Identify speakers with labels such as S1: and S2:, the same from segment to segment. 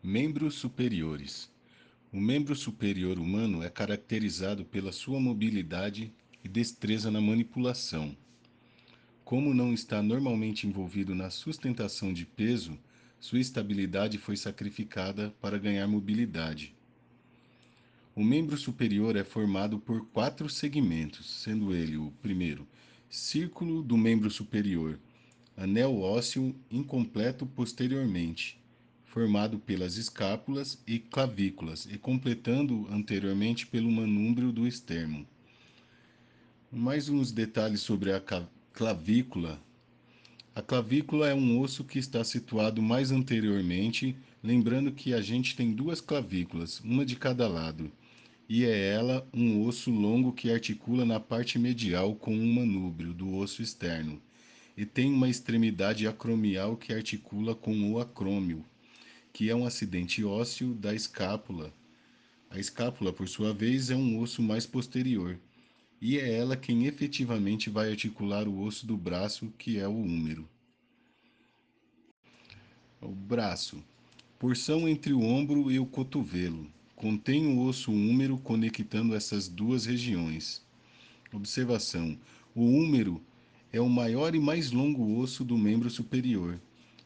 S1: Membros superiores. O membro superior humano é caracterizado pela sua mobilidade e destreza na manipulação. Como não está normalmente envolvido na sustentação de peso, sua estabilidade foi sacrificada para ganhar mobilidade. O membro superior é formado por quatro segmentos, sendo ele o primeiro, círculo do membro superior, anel ósseo incompleto posteriormente, formado pelas escápulas e clavículas e completando anteriormente pelo manúbrio do externo. Mais uns detalhes sobre a clavícula. A clavícula é um osso que está situado mais anteriormente, lembrando que a gente tem duas clavículas, uma de cada lado, e é ela um osso longo que articula na parte medial com um manúbrio do osso externo, e tem uma extremidade acromial que articula com o acrômio, que é um acidente ósseo da escápula. A escápula, por sua vez, é um osso mais posterior, e é ela quem efetivamente vai articular o osso do braço, que é o húmero. O braço, porção entre o ombro e o cotovelo, contém o osso húmero conectando essas duas regiões. Observação: o húmero é o maior e mais longo osso do membro superior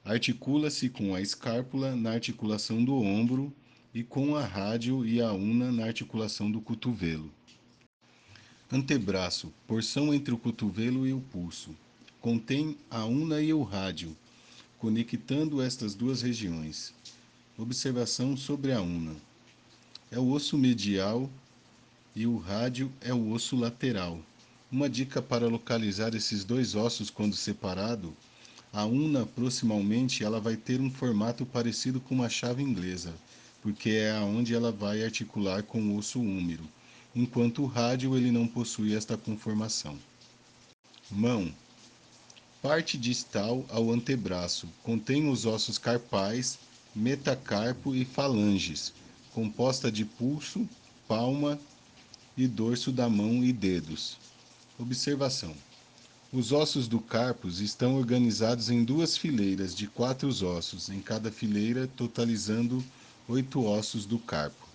S1: Articula-se com a escápula na articulação do ombro e com a rádio e a una na articulação do cotovelo. Antebraço, porção entre o cotovelo e o pulso. Contém a una e o rádio, conectando estas duas regiões. Observação sobre a una. É o osso medial e o rádio é o osso lateral. Uma dica para localizar esses dois ossos quando separado a una, proximamente, ela vai ter um formato parecido com uma chave inglesa, porque é aonde ela vai articular com o osso húmero, enquanto o rádio ele não possui esta conformação. Mão. Parte distal ao antebraço. Contém os ossos carpais, metacarpo e falanges, composta de pulso, palma e dorso da mão e dedos. Observação. Os ossos do carpus estão organizados em duas fileiras de quatro ossos, em cada fileira, totalizando oito ossos do carpo.